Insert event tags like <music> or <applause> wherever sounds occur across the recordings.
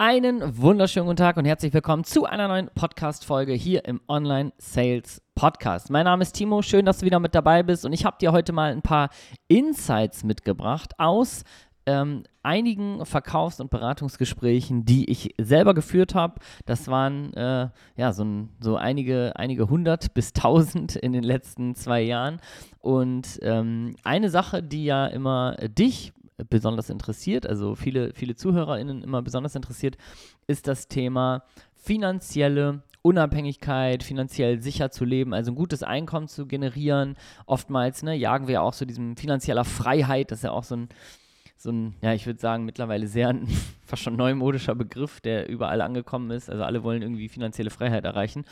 Einen wunderschönen guten Tag und herzlich willkommen zu einer neuen Podcast-Folge hier im Online Sales Podcast. Mein Name ist Timo, schön, dass du wieder mit dabei bist und ich habe dir heute mal ein paar Insights mitgebracht aus ähm, einigen Verkaufs- und Beratungsgesprächen, die ich selber geführt habe. Das waren äh, ja so, so, einige, einige hundert <laughs> bis tausend in den letzten zwei Jahren. Und ähm, eine Sache, die ja immer dich besonders interessiert, also viele, viele ZuhörerInnen immer besonders interessiert, ist das Thema finanzielle Unabhängigkeit, finanziell sicher zu leben, also ein gutes Einkommen zu generieren. Oftmals ne, jagen wir ja auch so diesem finanzieller Freiheit, das ist ja auch so ein, so ein, ja, ich würde sagen, mittlerweile sehr <laughs> fast schon neumodischer Begriff, der überall angekommen ist. Also alle wollen irgendwie finanzielle Freiheit erreichen.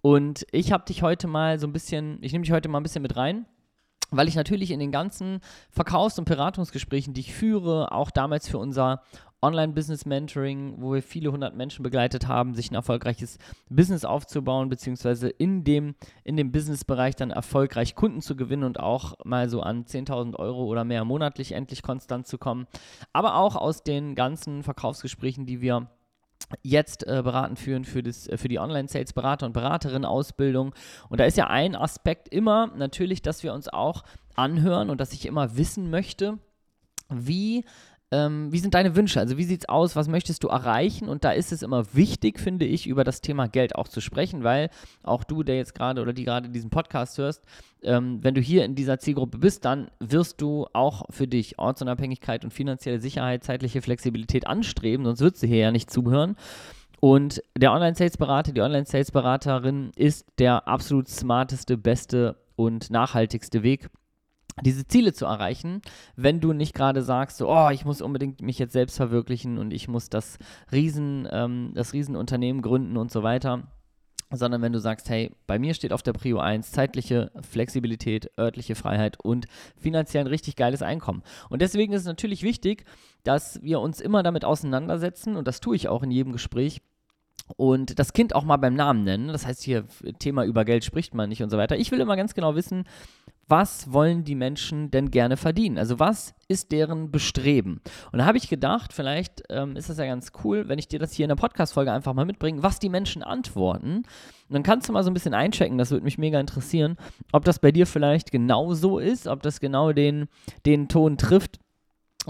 Und ich habe dich heute mal so ein bisschen, ich nehme dich heute mal ein bisschen mit rein weil ich natürlich in den ganzen Verkaufs- und Beratungsgesprächen, die ich führe, auch damals für unser Online-Business-Mentoring, wo wir viele hundert Menschen begleitet haben, sich ein erfolgreiches Business aufzubauen, beziehungsweise in dem, in dem Business-Bereich dann erfolgreich Kunden zu gewinnen und auch mal so an 10.000 Euro oder mehr monatlich endlich konstant zu kommen. Aber auch aus den ganzen Verkaufsgesprächen, die wir jetzt äh, beraten führen für, das, äh, für die Online-Sales-Berater und Beraterinnen-Ausbildung. Und da ist ja ein Aspekt immer natürlich, dass wir uns auch anhören und dass ich immer wissen möchte, wie ähm, wie sind deine Wünsche? Also wie sieht es aus? Was möchtest du erreichen? Und da ist es immer wichtig, finde ich, über das Thema Geld auch zu sprechen, weil auch du, der jetzt gerade oder die gerade diesen Podcast hörst, ähm, wenn du hier in dieser Zielgruppe bist, dann wirst du auch für dich Ortsunabhängigkeit und finanzielle Sicherheit, zeitliche Flexibilität anstreben, sonst würdest du hier ja nicht zuhören. Und der Online-Sales-Berater, die Online-Sales-Beraterin ist der absolut smarteste, beste und nachhaltigste Weg, diese Ziele zu erreichen, wenn du nicht gerade sagst, so, oh, ich muss unbedingt mich jetzt selbst verwirklichen und ich muss das Riesen, ähm, das Riesenunternehmen gründen und so weiter, sondern wenn du sagst, hey, bei mir steht auf der Prio 1 zeitliche Flexibilität, örtliche Freiheit und finanziell ein richtig geiles Einkommen. Und deswegen ist es natürlich wichtig, dass wir uns immer damit auseinandersetzen und das tue ich auch in jedem Gespräch, und das Kind auch mal beim Namen nennen. Das heißt, hier Thema über Geld spricht man nicht und so weiter. Ich will immer ganz genau wissen, was wollen die Menschen denn gerne verdienen? Also was ist deren Bestreben? Und da habe ich gedacht, vielleicht ähm, ist das ja ganz cool, wenn ich dir das hier in der Podcast-Folge einfach mal mitbringe, was die Menschen antworten. Und dann kannst du mal so ein bisschen einchecken, das würde mich mega interessieren, ob das bei dir vielleicht genau so ist, ob das genau den, den Ton trifft,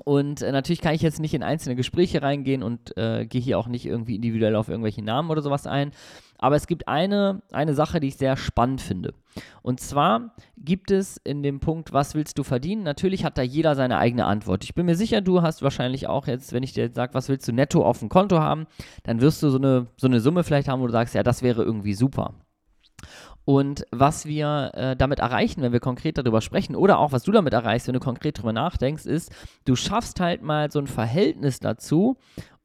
und äh, natürlich kann ich jetzt nicht in einzelne Gespräche reingehen und äh, gehe hier auch nicht irgendwie individuell auf irgendwelche Namen oder sowas ein. Aber es gibt eine, eine Sache, die ich sehr spannend finde. Und zwar gibt es in dem Punkt, was willst du verdienen? Natürlich hat da jeder seine eigene Antwort. Ich bin mir sicher, du hast wahrscheinlich auch jetzt, wenn ich dir jetzt sage, was willst du netto auf dem Konto haben, dann wirst du so eine, so eine Summe vielleicht haben, wo du sagst, ja, das wäre irgendwie super. Und was wir äh, damit erreichen, wenn wir konkret darüber sprechen, oder auch was du damit erreichst, wenn du konkret darüber nachdenkst, ist, du schaffst halt mal so ein Verhältnis dazu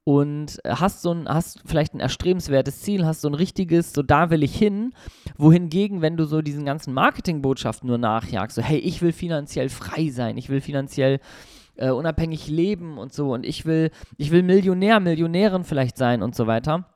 und hast so ein, hast vielleicht ein erstrebenswertes Ziel, hast so ein richtiges, so da will ich hin. Wohingegen, wenn du so diesen ganzen Marketingbotschaften nur nachjagst, so hey, ich will finanziell frei sein, ich will finanziell äh, unabhängig leben und so und ich will, ich will Millionär, Millionärin vielleicht sein und so weiter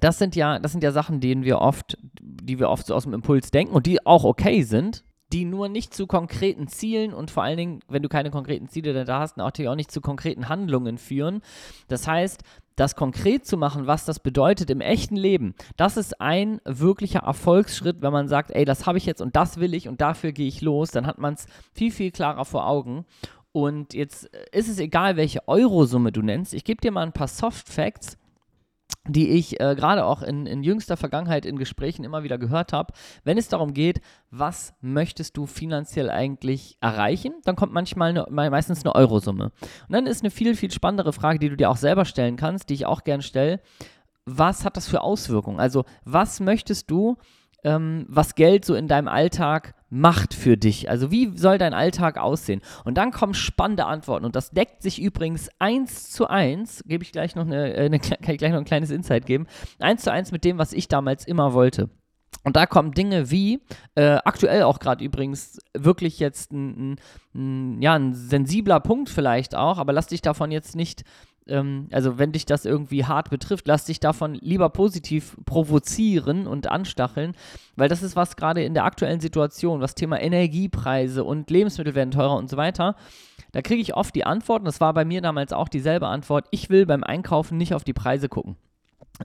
das sind ja, das sind ja Sachen, denen wir oft, die wir oft so aus dem Impuls denken und die auch okay sind, die nur nicht zu konkreten Zielen und vor allen Dingen, wenn du keine konkreten Ziele da hast, natürlich auch nicht zu konkreten Handlungen führen. Das heißt, das konkret zu machen, was das bedeutet im echten Leben, das ist ein wirklicher Erfolgsschritt, wenn man sagt, ey, das habe ich jetzt und das will ich und dafür gehe ich los, dann hat man es viel, viel klarer vor Augen. Und jetzt ist es egal, welche Eurosumme du nennst. Ich gebe dir mal ein paar Soft Facts die ich äh, gerade auch in, in jüngster Vergangenheit in Gesprächen immer wieder gehört habe, wenn es darum geht, was möchtest du finanziell eigentlich erreichen, dann kommt manchmal eine, meistens eine Eurosumme. Und dann ist eine viel, viel spannendere Frage, die du dir auch selber stellen kannst, die ich auch gern stelle, was hat das für Auswirkungen? Also was möchtest du ähm, was Geld so in deinem Alltag macht für dich. Also wie soll dein Alltag aussehen? Und dann kommen spannende Antworten und das deckt sich übrigens eins zu eins, gebe ich gleich noch eine, äh, eine, kann ich gleich noch ein kleines Insight geben, eins zu eins mit dem, was ich damals immer wollte. Und da kommen Dinge wie, äh, aktuell auch gerade übrigens, wirklich jetzt ein, ein, ein, ja, ein sensibler Punkt vielleicht auch, aber lass dich davon jetzt nicht ähm, also wenn dich das irgendwie hart betrifft, lass dich davon lieber positiv provozieren und anstacheln, weil das ist was gerade in der aktuellen Situation, was Thema Energiepreise und Lebensmittel werden teurer und so weiter. Da kriege ich oft die Antwort, und das war bei mir damals auch dieselbe Antwort, ich will beim Einkaufen nicht auf die Preise gucken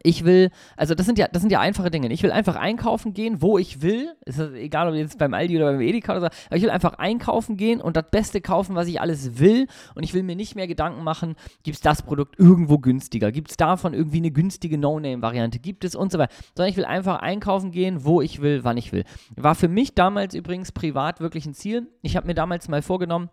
ich will, also das sind ja, das sind ja einfache Dinge. Ich will einfach einkaufen gehen, wo ich will. Ist egal, ob jetzt beim Aldi oder beim Edeka oder so. Aber ich will einfach einkaufen gehen und das Beste kaufen, was ich alles will. Und ich will mir nicht mehr Gedanken machen, gibt es das Produkt irgendwo günstiger? Gibt es davon irgendwie eine günstige No-Name-Variante? Gibt es und so weiter. Sondern ich will einfach einkaufen gehen, wo ich will, wann ich will. War für mich damals übrigens privat wirklich ein Ziel. Ich habe mir damals mal vorgenommen,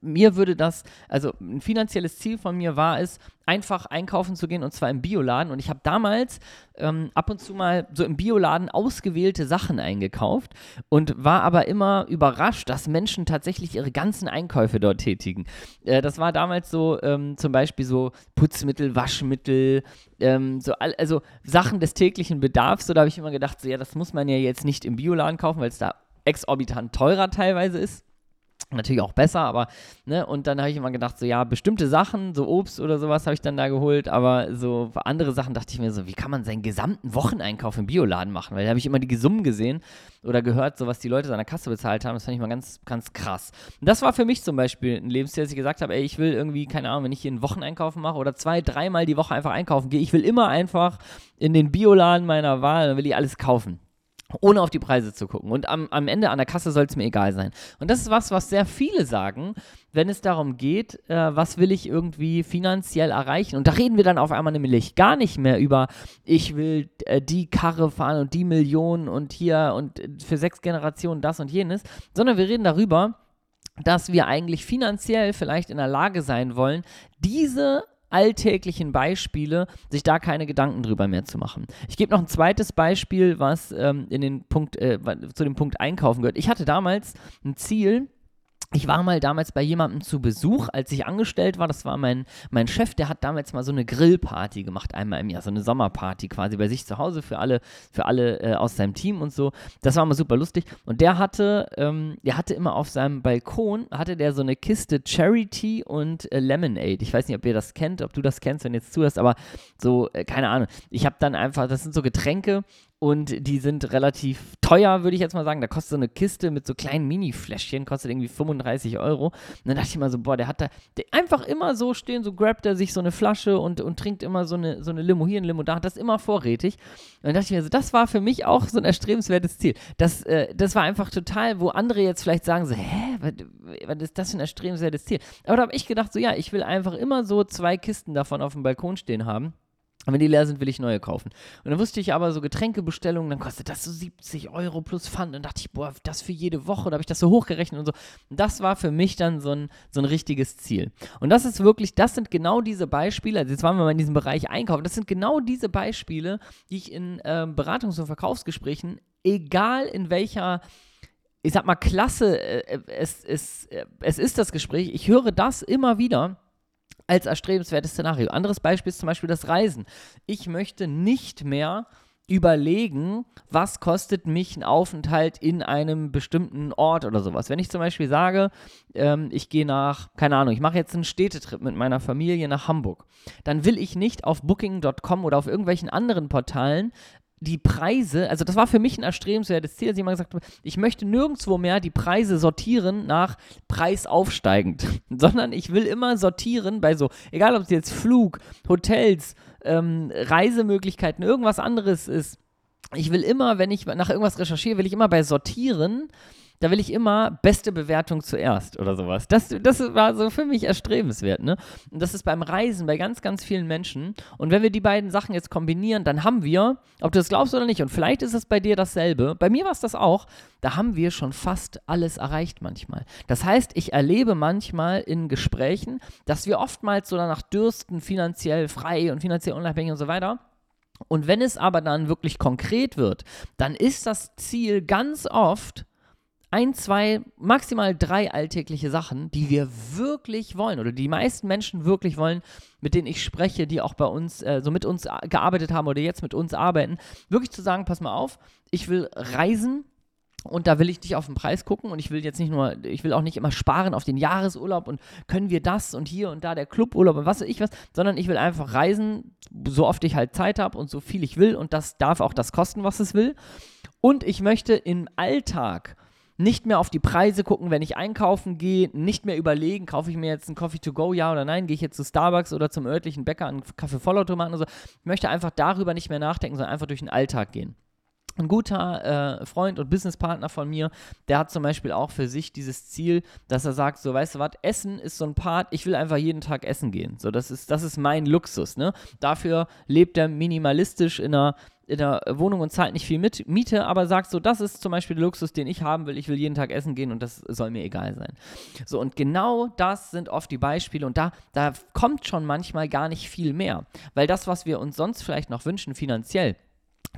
mir würde das, also ein finanzielles Ziel von mir war es, einfach einkaufen zu gehen und zwar im Bioladen. Und ich habe damals ähm, ab und zu mal so im Bioladen ausgewählte Sachen eingekauft und war aber immer überrascht, dass Menschen tatsächlich ihre ganzen Einkäufe dort tätigen. Äh, das war damals so ähm, zum Beispiel so Putzmittel, Waschmittel, ähm, so all, also Sachen des täglichen Bedarfs. So, da habe ich immer gedacht, so, ja, das muss man ja jetzt nicht im Bioladen kaufen, weil es da exorbitant teurer teilweise ist natürlich auch besser, aber, ne, und dann habe ich immer gedacht, so, ja, bestimmte Sachen, so Obst oder sowas habe ich dann da geholt, aber so andere Sachen dachte ich mir so, wie kann man seinen gesamten Wocheneinkauf im Bioladen machen? Weil da habe ich immer die Summen gesehen oder gehört, so was die Leute an der Kasse bezahlt haben, das fand ich mal ganz, ganz krass. Und das war für mich zum Beispiel ein Lebensstil, dass ich gesagt habe, ey, ich will irgendwie, keine Ahnung, wenn ich hier einen Wocheneinkaufen mache oder zwei, dreimal die Woche einfach einkaufen gehe, ich will immer einfach in den Bioladen meiner Wahl, dann will ich alles kaufen ohne auf die Preise zu gucken. Und am, am Ende an der Kasse soll es mir egal sein. Und das ist was, was sehr viele sagen, wenn es darum geht, äh, was will ich irgendwie finanziell erreichen. Und da reden wir dann auf einmal nämlich gar nicht mehr über, ich will äh, die Karre fahren und die Millionen und hier und für sechs Generationen das und jenes, sondern wir reden darüber, dass wir eigentlich finanziell vielleicht in der Lage sein wollen, diese alltäglichen Beispiele, sich da keine Gedanken drüber mehr zu machen. Ich gebe noch ein zweites Beispiel, was ähm, in den Punkt, äh, zu dem Punkt Einkaufen gehört. Ich hatte damals ein Ziel, ich war mal damals bei jemandem zu Besuch, als ich angestellt war. Das war mein, mein Chef, der hat damals mal so eine Grillparty gemacht, einmal im Jahr, so eine Sommerparty quasi bei sich zu Hause für alle, für alle äh, aus seinem Team und so. Das war mal super lustig. Und der hatte, ähm, der hatte immer auf seinem Balkon, hatte der so eine Kiste Charity und äh, Lemonade. Ich weiß nicht, ob ihr das kennt, ob du das kennst, wenn du jetzt zuhörst, aber so, äh, keine Ahnung. Ich habe dann einfach, das sind so Getränke und die sind relativ teuer, würde ich jetzt mal sagen. Da kostet so eine Kiste mit so kleinen Mini-Fläschchen, kostet irgendwie 35 Euro. Und dann dachte ich mal so, boah, der hat da der einfach immer so stehen, so grabt er sich so eine Flasche und, und trinkt immer so eine, so eine Limo hier, ein Limo da, hat das immer vorrätig. Und dann dachte ich mir so, das war für mich auch so ein erstrebenswertes Ziel. Das, äh, das war einfach total, wo andere jetzt vielleicht sagen so, hä, was, was ist das für ein erstrebenswertes Ziel? Aber da habe ich gedacht so, ja, ich will einfach immer so zwei Kisten davon auf dem Balkon stehen haben. Und wenn die leer sind, will ich neue kaufen. Und dann wusste ich aber so Getränkebestellungen, dann kostet das so 70 Euro plus Pfand. Und dann dachte ich, boah, das für jede Woche. Da habe ich das so hochgerechnet und so. Und das war für mich dann so ein, so ein richtiges Ziel. Und das ist wirklich, das sind genau diese Beispiele. Also jetzt waren wir mal in diesem Bereich Einkaufen. Das sind genau diese Beispiele, die ich in äh, Beratungs- und Verkaufsgesprächen, egal in welcher ich sag mal, Klasse, äh, es, es, äh, es ist das Gespräch. Ich höre das immer wieder als erstrebenswertes Szenario. Anderes Beispiel ist zum Beispiel das Reisen. Ich möchte nicht mehr überlegen, was kostet mich ein Aufenthalt in einem bestimmten Ort oder sowas. Wenn ich zum Beispiel sage, ähm, ich gehe nach, keine Ahnung, ich mache jetzt einen Städtetrip mit meiner Familie nach Hamburg, dann will ich nicht auf booking.com oder auf irgendwelchen anderen Portalen die Preise, also das war für mich ein erstrebenswertes Ziel, dass ich immer gesagt habe, ich möchte nirgendwo mehr die Preise sortieren nach Preis aufsteigend, <laughs> sondern ich will immer sortieren bei so, egal ob es jetzt Flug, Hotels, ähm, Reisemöglichkeiten, irgendwas anderes ist. Ich will immer, wenn ich nach irgendwas recherchiere, will ich immer bei sortieren da will ich immer beste Bewertung zuerst oder sowas. Das, das war so für mich erstrebenswert, ne? Und das ist beim Reisen bei ganz, ganz vielen Menschen. Und wenn wir die beiden Sachen jetzt kombinieren, dann haben wir, ob du das glaubst oder nicht, und vielleicht ist es bei dir dasselbe, bei mir war es das auch, da haben wir schon fast alles erreicht manchmal. Das heißt, ich erlebe manchmal in Gesprächen, dass wir oftmals so danach dürsten, finanziell frei und finanziell unabhängig und so weiter. Und wenn es aber dann wirklich konkret wird, dann ist das Ziel ganz oft, ein, zwei, maximal drei alltägliche Sachen, die wir wirklich wollen oder die meisten Menschen wirklich wollen, mit denen ich spreche, die auch bei uns, äh, so mit uns gearbeitet haben oder jetzt mit uns arbeiten, wirklich zu sagen, pass mal auf, ich will reisen Und da will ich nicht auf den Preis gucken und ich will jetzt nicht nur, ich will auch nicht immer sparen auf den Jahresurlaub und können wir das und hier und da der Cluburlaub und was weiß ich was, sondern ich will einfach reisen, so oft ich halt Zeit habe und so viel ich will und das darf auch das kosten, was es will. Und ich möchte im Alltag nicht mehr auf die Preise gucken, wenn ich einkaufen gehe, nicht mehr überlegen, kaufe ich mir jetzt einen Coffee to go, ja oder nein, gehe ich jetzt zu Starbucks oder zum örtlichen Bäcker einen Kaffee-Vollautomaten oder so. Ich möchte einfach darüber nicht mehr nachdenken, sondern einfach durch den Alltag gehen. Ein guter äh, Freund und Businesspartner von mir, der hat zum Beispiel auch für sich dieses Ziel, dass er sagt, so, weißt du was, Essen ist so ein Part, ich will einfach jeden Tag essen gehen. So, das ist, das ist mein Luxus, ne? Dafür lebt er minimalistisch in einer in der Wohnung und zahlt nicht viel mit, Miete, aber sagt so, das ist zum Beispiel der Luxus, den ich haben will. Ich will jeden Tag essen gehen und das soll mir egal sein. So, und genau das sind oft die Beispiele und da, da kommt schon manchmal gar nicht viel mehr. Weil das, was wir uns sonst vielleicht noch wünschen, finanziell,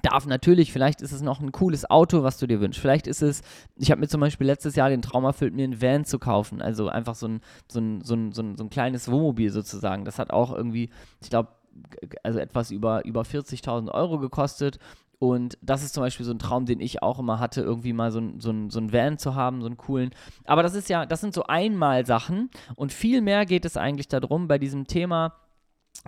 darf natürlich, vielleicht ist es noch ein cooles Auto, was du dir wünschst. Vielleicht ist es, ich habe mir zum Beispiel letztes Jahr den Traum erfüllt, mir einen Van zu kaufen. Also einfach so ein, so ein, so ein, so ein, so ein kleines Wohnmobil sozusagen. Das hat auch irgendwie, ich glaube, also etwas über, über 40.000 Euro gekostet. Und das ist zum Beispiel so ein Traum, den ich auch immer hatte, irgendwie mal so ein, so, ein, so ein Van zu haben, so einen coolen. Aber das ist ja, das sind so Einmal-Sachen. Und viel mehr geht es eigentlich darum, bei diesem Thema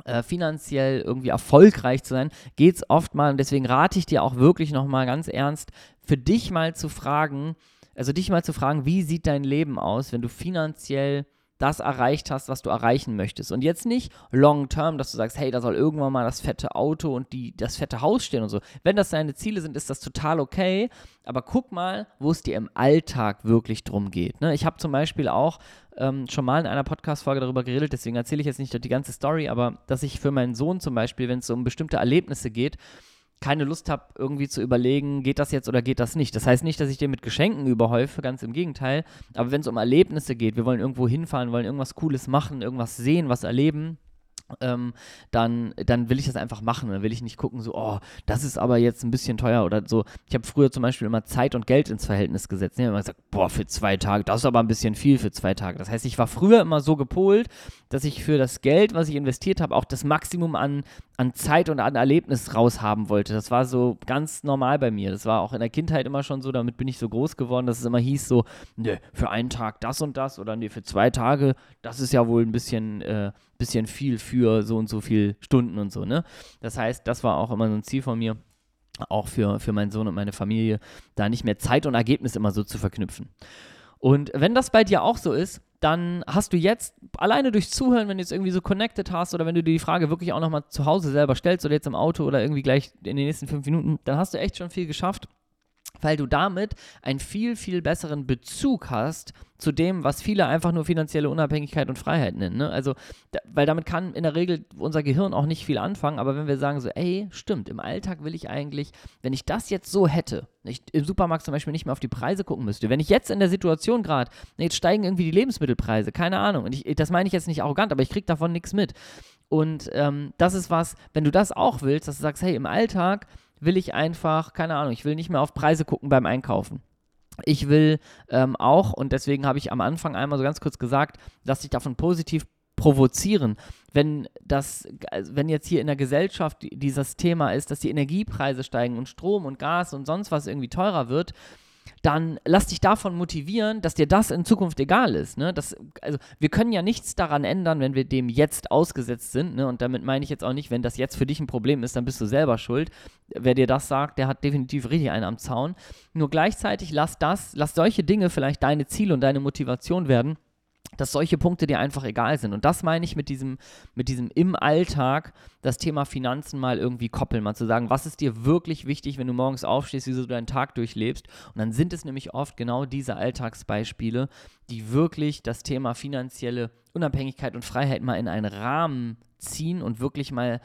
äh, finanziell irgendwie erfolgreich zu sein, geht es oft mal, und deswegen rate ich dir auch wirklich nochmal ganz ernst, für dich mal zu fragen, also dich mal zu fragen, wie sieht dein Leben aus, wenn du finanziell das erreicht hast, was du erreichen möchtest. Und jetzt nicht long term, dass du sagst, hey, da soll irgendwann mal das fette Auto und die, das fette Haus stehen und so. Wenn das deine Ziele sind, ist das total okay. Aber guck mal, wo es dir im Alltag wirklich drum geht. Ne? Ich habe zum Beispiel auch ähm, schon mal in einer Podcast-Folge darüber geredet, deswegen erzähle ich jetzt nicht die ganze Story, aber dass ich für meinen Sohn zum Beispiel, wenn es um bestimmte Erlebnisse geht, keine Lust habe, irgendwie zu überlegen, geht das jetzt oder geht das nicht. Das heißt nicht, dass ich dir mit Geschenken überhäufe, ganz im Gegenteil. Aber wenn es um Erlebnisse geht, wir wollen irgendwo hinfahren, wollen irgendwas Cooles machen, irgendwas sehen, was erleben, ähm, dann, dann will ich das einfach machen. Dann will ich nicht gucken, so, oh, das ist aber jetzt ein bisschen teuer oder so. Ich habe früher zum Beispiel immer Zeit und Geld ins Verhältnis gesetzt. Ich habe immer gesagt, boah, für zwei Tage, das ist aber ein bisschen viel für zwei Tage. Das heißt, ich war früher immer so gepolt, dass ich für das Geld, was ich investiert habe, auch das Maximum an, an Zeit und an Erlebnis raushaben wollte. Das war so ganz normal bei mir. Das war auch in der Kindheit immer schon so, damit bin ich so groß geworden, dass es immer hieß so, ne, für einen Tag das und das oder ne, für zwei Tage, das ist ja wohl ein bisschen, äh, bisschen viel für so und so viele Stunden und so, ne? Das heißt, das war auch immer so ein Ziel von mir, auch für, für meinen Sohn und meine Familie, da nicht mehr Zeit und Ergebnis immer so zu verknüpfen. Und wenn das bei dir auch so ist, dann hast du jetzt alleine durch Zuhören, wenn du jetzt irgendwie so connected hast oder wenn du dir die Frage wirklich auch nochmal zu Hause selber stellst oder jetzt im Auto oder irgendwie gleich in den nächsten fünf Minuten, dann hast du echt schon viel geschafft weil du damit einen viel, viel besseren Bezug hast zu dem, was viele einfach nur finanzielle Unabhängigkeit und Freiheit nennen. Ne? Also, da, weil damit kann in der Regel unser Gehirn auch nicht viel anfangen, aber wenn wir sagen so, ey, stimmt, im Alltag will ich eigentlich, wenn ich das jetzt so hätte, ich im Supermarkt zum Beispiel nicht mehr auf die Preise gucken müsste, wenn ich jetzt in der Situation gerade, jetzt steigen irgendwie die Lebensmittelpreise, keine Ahnung, und ich, das meine ich jetzt nicht arrogant, aber ich kriege davon nichts mit. Und ähm, das ist was, wenn du das auch willst, dass du sagst, hey, im Alltag will ich einfach, keine Ahnung, ich will nicht mehr auf Preise gucken beim Einkaufen. Ich will ähm, auch, und deswegen habe ich am Anfang einmal so ganz kurz gesagt, dass ich davon positiv provozieren, wenn das, also wenn jetzt hier in der Gesellschaft dieses Thema ist, dass die Energiepreise steigen und Strom und Gas und sonst was irgendwie teurer wird, dann lass dich davon motivieren, dass dir das in Zukunft egal ist. Ne? Das, also wir können ja nichts daran ändern, wenn wir dem jetzt ausgesetzt sind. Ne? Und damit meine ich jetzt auch nicht, wenn das jetzt für dich ein Problem ist, dann bist du selber schuld. Wer dir das sagt, der hat definitiv richtig einen am Zaun. Nur gleichzeitig lass das, lass solche Dinge vielleicht deine Ziele und deine Motivation werden dass solche Punkte dir einfach egal sind. Und das meine ich mit diesem, mit diesem im Alltag das Thema Finanzen mal irgendwie koppeln, mal zu sagen, was ist dir wirklich wichtig, wenn du morgens aufstehst, wie du deinen Tag durchlebst. Und dann sind es nämlich oft genau diese Alltagsbeispiele, die wirklich das Thema finanzielle Unabhängigkeit und Freiheit mal in einen Rahmen ziehen und wirklich mal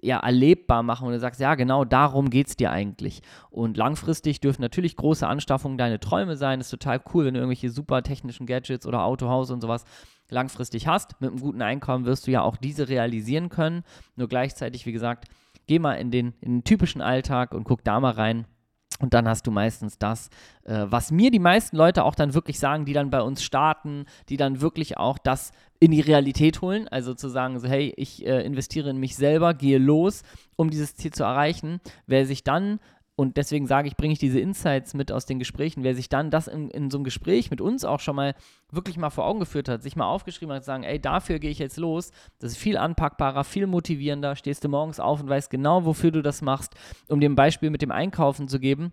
ja, erlebbar machen und du sagst, ja, genau darum geht es dir eigentlich. Und langfristig dürfen natürlich große Anschaffungen deine Träume sein. Das ist total cool, wenn du irgendwelche super technischen Gadgets oder Autohaus und sowas langfristig hast. Mit einem guten Einkommen wirst du ja auch diese realisieren können. Nur gleichzeitig, wie gesagt, geh mal in den, in den typischen Alltag und guck da mal rein, und dann hast du meistens das, äh, was mir die meisten Leute auch dann wirklich sagen, die dann bei uns starten, die dann wirklich auch das in die Realität holen. Also zu sagen, so, hey, ich äh, investiere in mich selber, gehe los, um dieses Ziel zu erreichen. Wer sich dann und deswegen sage ich, bringe ich diese Insights mit aus den Gesprächen. Wer sich dann das in, in, so einem Gespräch mit uns auch schon mal wirklich mal vor Augen geführt hat, sich mal aufgeschrieben hat, sagen, ey, dafür gehe ich jetzt los, das ist viel anpackbarer, viel motivierender, stehst du morgens auf und weißt genau, wofür du das machst, um ein Beispiel mit dem Einkaufen zu geben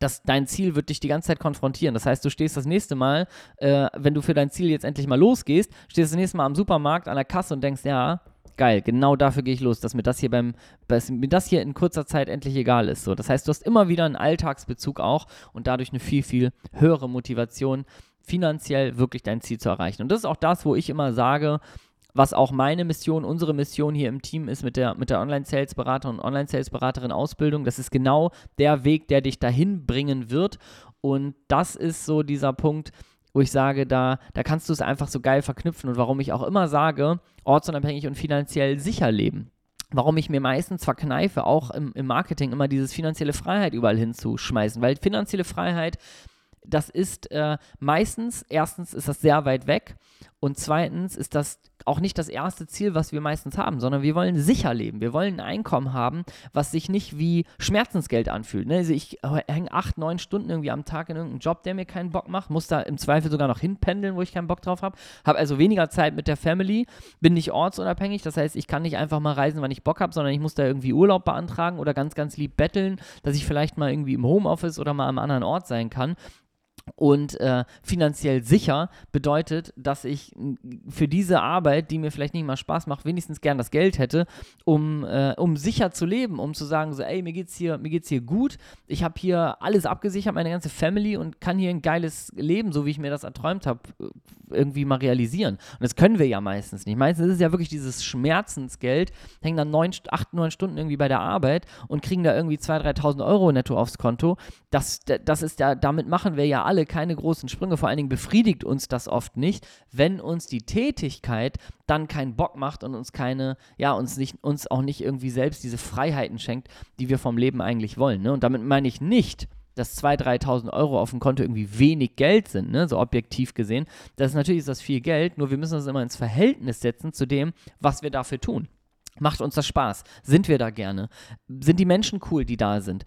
dass dein Ziel wird dich die ganze Zeit konfrontieren. Das heißt, du stehst das nächste Mal, äh, wenn du für dein Ziel jetzt endlich mal losgehst, stehst das nächste Mal am Supermarkt an der Kasse und denkst, ja, geil, genau dafür gehe ich los, dass mir das hier beim, dass mir das hier in kurzer Zeit endlich egal ist. So, das heißt, du hast immer wieder einen Alltagsbezug auch und dadurch eine viel, viel höhere Motivation, finanziell wirklich dein Ziel zu erreichen. Und das ist auch das, wo ich immer sage, was auch meine Mission, unsere Mission hier im Team ist mit der, mit der Online-Sales-Berater und Online-Sales-Beraterin-Ausbildung. Das ist genau der Weg, der dich dahin bringen wird. Und das ist so dieser Punkt, wo ich sage, da, da kannst du es einfach so geil verknüpfen und warum ich auch immer sage, ortsunabhängig und finanziell sicher leben. Warum ich mir meistens verkneife, auch im, im Marketing immer dieses finanzielle Freiheit überall hinzuschmeißen, weil finanzielle Freiheit das ist äh, meistens, erstens ist das sehr weit weg und zweitens ist das auch nicht das erste Ziel, was wir meistens haben, sondern wir wollen sicher leben. Wir wollen ein Einkommen haben, was sich nicht wie Schmerzensgeld anfühlt. Ne? Also ich hänge acht, neun Stunden irgendwie am Tag in irgendeinem Job, der mir keinen Bock macht, muss da im Zweifel sogar noch hinpendeln, wo ich keinen Bock drauf habe, habe also weniger Zeit mit der Family, bin nicht ortsunabhängig, das heißt, ich kann nicht einfach mal reisen, wann ich Bock habe, sondern ich muss da irgendwie Urlaub beantragen oder ganz, ganz lieb betteln, dass ich vielleicht mal irgendwie im Homeoffice oder mal am anderen Ort sein kann. Und äh, finanziell sicher bedeutet, dass ich für diese Arbeit, die mir vielleicht nicht mal Spaß macht, wenigstens gern das Geld hätte, um, äh, um sicher zu leben, um zu sagen, so, ey, mir geht's hier, mir geht's hier gut, ich habe hier alles abgesichert, meine ganze Family und kann hier ein geiles Leben, so wie ich mir das erträumt habe, irgendwie mal realisieren. Und das können wir ja meistens nicht. Meistens ist es ja wirklich dieses Schmerzensgeld, hängen dann neun, acht, neun Stunden irgendwie bei der Arbeit und kriegen da irgendwie 2.000, 3.000 Euro netto aufs Konto. Das, das ist ja, damit machen wir ja alle keine großen Sprünge. Vor allen Dingen befriedigt uns das oft nicht, wenn uns die Tätigkeit dann keinen Bock macht und uns keine, ja, uns nicht, uns auch nicht irgendwie selbst diese Freiheiten schenkt, die wir vom Leben eigentlich wollen. Ne? Und damit meine ich nicht, dass 2.000, 3.000 Euro auf dem Konto irgendwie wenig Geld sind, ne? so objektiv gesehen. Das ist natürlich ist das viel Geld, nur wir müssen das immer ins Verhältnis setzen zu dem, was wir dafür tun. Macht uns das Spaß? Sind wir da gerne? Sind die Menschen cool, die da sind?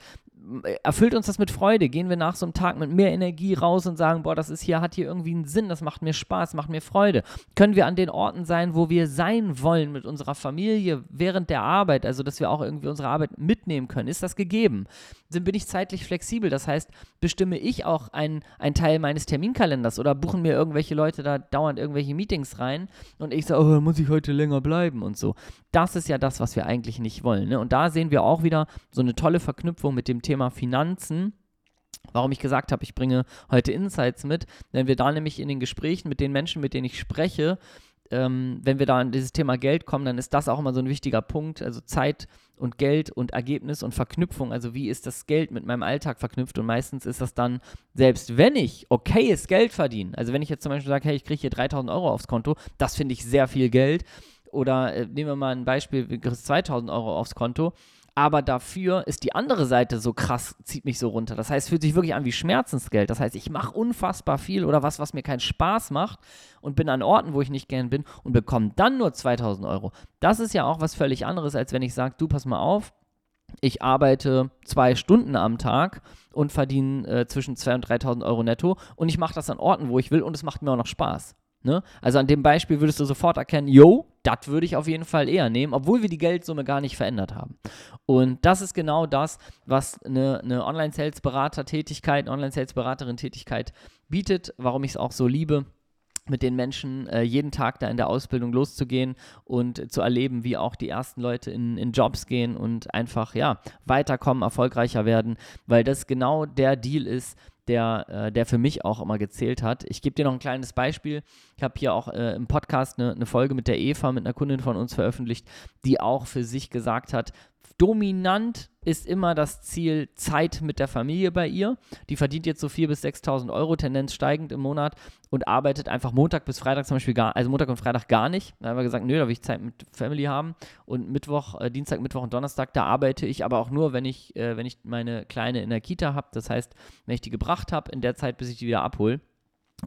Erfüllt uns das mit Freude? Gehen wir nach so einem Tag mit mehr Energie raus und sagen, boah, das ist hier, hat hier irgendwie einen Sinn, das macht mir Spaß, macht mir Freude? Können wir an den Orten sein, wo wir sein wollen mit unserer Familie während der Arbeit, also dass wir auch irgendwie unsere Arbeit mitnehmen können? Ist das gegeben? Dann bin ich zeitlich flexibel, das heißt, bestimme ich auch einen Teil meines Terminkalenders oder buchen mir irgendwelche Leute da dauernd irgendwelche Meetings rein und ich sage, oh, muss ich heute länger bleiben und so. Das ist ja das, was wir eigentlich nicht wollen. Ne? Und da sehen wir auch wieder so eine tolle Verknüpfung mit dem Thema Finanzen. Warum ich gesagt habe, ich bringe heute Insights mit, wenn wir da nämlich in den Gesprächen mit den Menschen, mit denen ich spreche, ähm, wenn wir da an dieses Thema Geld kommen, dann ist das auch immer so ein wichtiger Punkt. Also Zeit und Geld und Ergebnis und Verknüpfung. Also wie ist das Geld mit meinem Alltag verknüpft? Und meistens ist das dann, selbst wenn ich okayes Geld verdiene, also wenn ich jetzt zum Beispiel sage, hey, ich kriege hier 3000 Euro aufs Konto, das finde ich sehr viel Geld. Oder äh, nehmen wir mal ein Beispiel, du kriegst 2000 Euro aufs Konto aber dafür ist die andere Seite so krass, zieht mich so runter. Das heißt, es fühlt sich wirklich an wie Schmerzensgeld. Das heißt, ich mache unfassbar viel oder was, was mir keinen Spaß macht und bin an Orten, wo ich nicht gern bin und bekomme dann nur 2000 Euro. Das ist ja auch was völlig anderes, als wenn ich sage, du pass mal auf, ich arbeite zwei Stunden am Tag und verdiene äh, zwischen 2.000 und 3.000 Euro netto und ich mache das an Orten, wo ich will und es macht mir auch noch Spaß. Ne? Also an dem Beispiel würdest du sofort erkennen, yo, das würde ich auf jeden Fall eher nehmen, obwohl wir die Geldsumme gar nicht verändert haben. Und das ist genau das, was eine, eine Online-Sales-Berater-Tätigkeit, Online-Sales-Beraterin-Tätigkeit bietet, warum ich es auch so liebe mit den Menschen äh, jeden Tag da in der Ausbildung loszugehen und zu erleben, wie auch die ersten Leute in, in Jobs gehen und einfach, ja, weiterkommen, erfolgreicher werden, weil das genau der Deal ist, der, äh, der für mich auch immer gezählt hat. Ich gebe dir noch ein kleines Beispiel. Ich habe hier auch äh, im Podcast eine, eine Folge mit der Eva, mit einer Kundin von uns veröffentlicht, die auch für sich gesagt hat, dominant ist immer das Ziel Zeit mit der Familie bei ihr. Die verdient jetzt so 4.000 bis 6.000 Euro, Tendenz steigend im Monat und arbeitet einfach Montag bis Freitag zum Beispiel gar, also Montag und Freitag gar nicht. Da haben wir gesagt, nö, da will ich Zeit mit Family haben. Und Mittwoch, äh, Dienstag, Mittwoch und Donnerstag, da arbeite ich aber auch nur, wenn ich, äh, wenn ich meine Kleine in der Kita habe. Das heißt, wenn ich die gebracht habe, in der Zeit, bis ich die wieder abhole.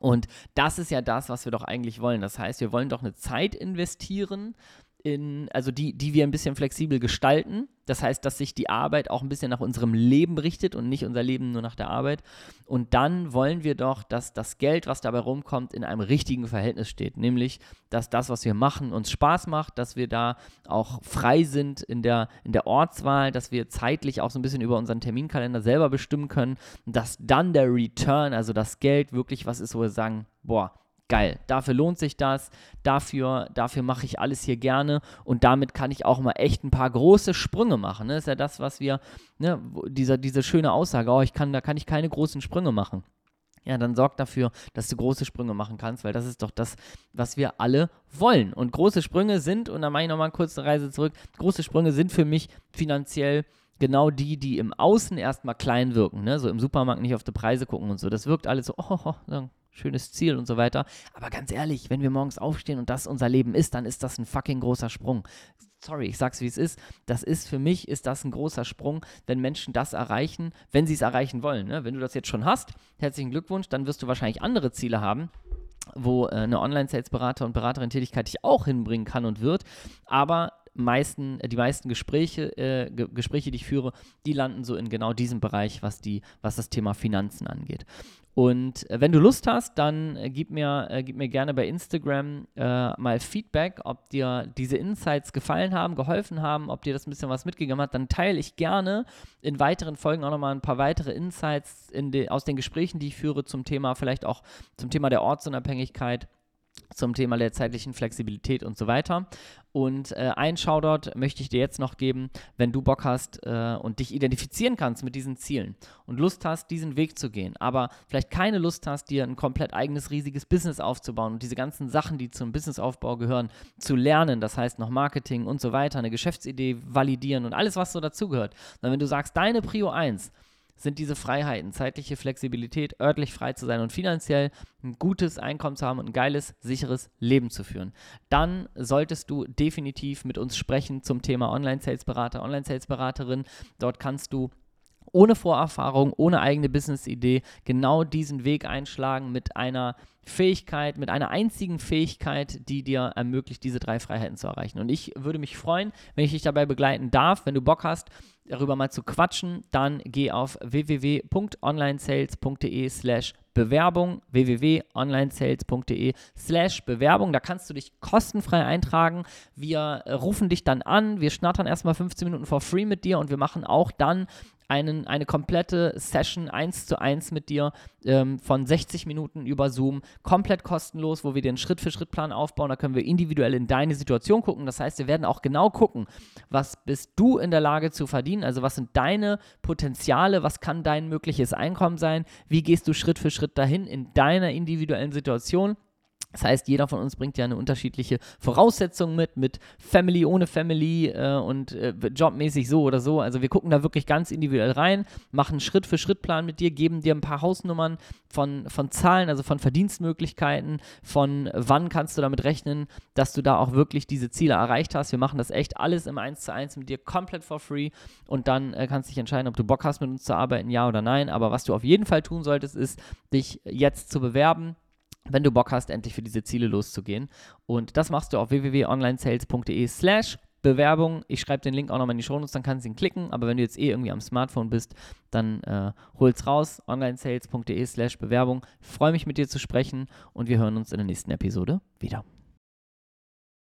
Und das ist ja das, was wir doch eigentlich wollen. Das heißt, wir wollen doch eine Zeit investieren, in, also die, die wir ein bisschen flexibel gestalten. Das heißt, dass sich die Arbeit auch ein bisschen nach unserem Leben richtet und nicht unser Leben nur nach der Arbeit. Und dann wollen wir doch, dass das Geld, was dabei rumkommt, in einem richtigen Verhältnis steht. Nämlich, dass das, was wir machen, uns Spaß macht, dass wir da auch frei sind in der, in der Ortswahl, dass wir zeitlich auch so ein bisschen über unseren Terminkalender selber bestimmen können, dass dann der Return, also das Geld, wirklich was ist, wo wir sagen, boah, geil, dafür lohnt sich das, dafür, dafür mache ich alles hier gerne und damit kann ich auch mal echt ein paar große Sprünge machen. Ne? Das ist ja das, was wir, ne, dieser, diese schöne Aussage, oh, ich kann, da kann ich keine großen Sprünge machen. Ja, dann sorg dafür, dass du große Sprünge machen kannst, weil das ist doch das, was wir alle wollen. Und große Sprünge sind, und da mache ich nochmal eine kurze Reise zurück, große Sprünge sind für mich finanziell genau die, die im Außen erstmal klein wirken, ne? so im Supermarkt nicht auf die Preise gucken und so. Das wirkt alles so, oh, oh, oh schönes Ziel und so weiter. Aber ganz ehrlich, wenn wir morgens aufstehen und das unser Leben ist, dann ist das ein fucking großer Sprung. Sorry, ich sag's wie es ist. Das ist für mich ist das ein großer Sprung, wenn Menschen das erreichen, wenn sie es erreichen wollen. Ne? Wenn du das jetzt schon hast, herzlichen Glückwunsch, dann wirst du wahrscheinlich andere Ziele haben wo äh, eine Online-Sales-Berater und Beraterin-Tätigkeit dich auch hinbringen kann und wird. Aber meisten, die meisten Gespräche, äh, Gespräche, die ich führe, die landen so in genau diesem Bereich, was, die, was das Thema Finanzen angeht. Und äh, wenn du Lust hast, dann äh, gib, mir, äh, gib mir gerne bei Instagram äh, mal Feedback, ob dir diese Insights gefallen haben, geholfen haben, ob dir das ein bisschen was mitgegeben hat. Dann teile ich gerne in weiteren Folgen auch nochmal ein paar weitere Insights de, aus den Gesprächen, die ich führe zum Thema, vielleicht auch zum Thema der Ortsunabhängigkeit zum Thema der zeitlichen Flexibilität und so weiter. Und äh, ein Shoutout möchte ich dir jetzt noch geben, wenn du Bock hast äh, und dich identifizieren kannst mit diesen Zielen und Lust hast, diesen Weg zu gehen, aber vielleicht keine Lust hast, dir ein komplett eigenes riesiges Business aufzubauen und diese ganzen Sachen, die zum Businessaufbau gehören, zu lernen. Das heißt noch Marketing und so weiter, eine Geschäftsidee validieren und alles, was so dazugehört. wenn du sagst, deine Prio 1 sind diese Freiheiten, zeitliche Flexibilität, örtlich frei zu sein und finanziell ein gutes Einkommen zu haben und ein geiles, sicheres Leben zu führen. Dann solltest du definitiv mit uns sprechen zum Thema Online-Sales-Berater, Online-Sales-Beraterin. Dort kannst du ohne Vorerfahrung, ohne eigene Business-Idee genau diesen Weg einschlagen mit einer Fähigkeit, mit einer einzigen Fähigkeit, die dir ermöglicht, diese drei Freiheiten zu erreichen. Und ich würde mich freuen, wenn ich dich dabei begleiten darf. Wenn du Bock hast, darüber mal zu quatschen, dann geh auf www.onlinesales.de slash Bewerbung www.onlinesales.de slash Bewerbung. Da kannst du dich kostenfrei eintragen. Wir rufen dich dann an. Wir schnattern erstmal 15 Minuten for free mit dir und wir machen auch dann einen, eine komplette Session 1 zu 1 mit dir ähm, von 60 Minuten über Zoom, komplett kostenlos, wo wir einen Schritt-für-Schritt-Plan aufbauen. Da können wir individuell in deine Situation gucken. Das heißt, wir werden auch genau gucken, was bist du in der Lage zu verdienen, also was sind deine Potenziale, was kann dein mögliches Einkommen sein, wie gehst du Schritt für Schritt dahin in deiner individuellen Situation. Das heißt, jeder von uns bringt ja eine unterschiedliche Voraussetzung mit, mit Family, ohne Family äh, und äh, jobmäßig so oder so. Also wir gucken da wirklich ganz individuell rein, machen Schritt für Schritt Plan mit dir, geben dir ein paar Hausnummern von, von Zahlen, also von Verdienstmöglichkeiten, von wann kannst du damit rechnen, dass du da auch wirklich diese Ziele erreicht hast. Wir machen das echt alles im 1 zu 1 mit dir komplett for free und dann äh, kannst du dich entscheiden, ob du Bock hast, mit uns zu arbeiten, ja oder nein. Aber was du auf jeden Fall tun solltest, ist, dich jetzt zu bewerben wenn du Bock hast, endlich für diese Ziele loszugehen. Und das machst du auf www.onlinesales.de slash Bewerbung. Ich schreibe den Link auch nochmal in die Show Notes, dann kannst du ihn klicken. Aber wenn du jetzt eh irgendwie am Smartphone bist, dann äh, hol's raus. onlinesales.de slash Bewerbung. Freue mich mit dir zu sprechen und wir hören uns in der nächsten Episode wieder.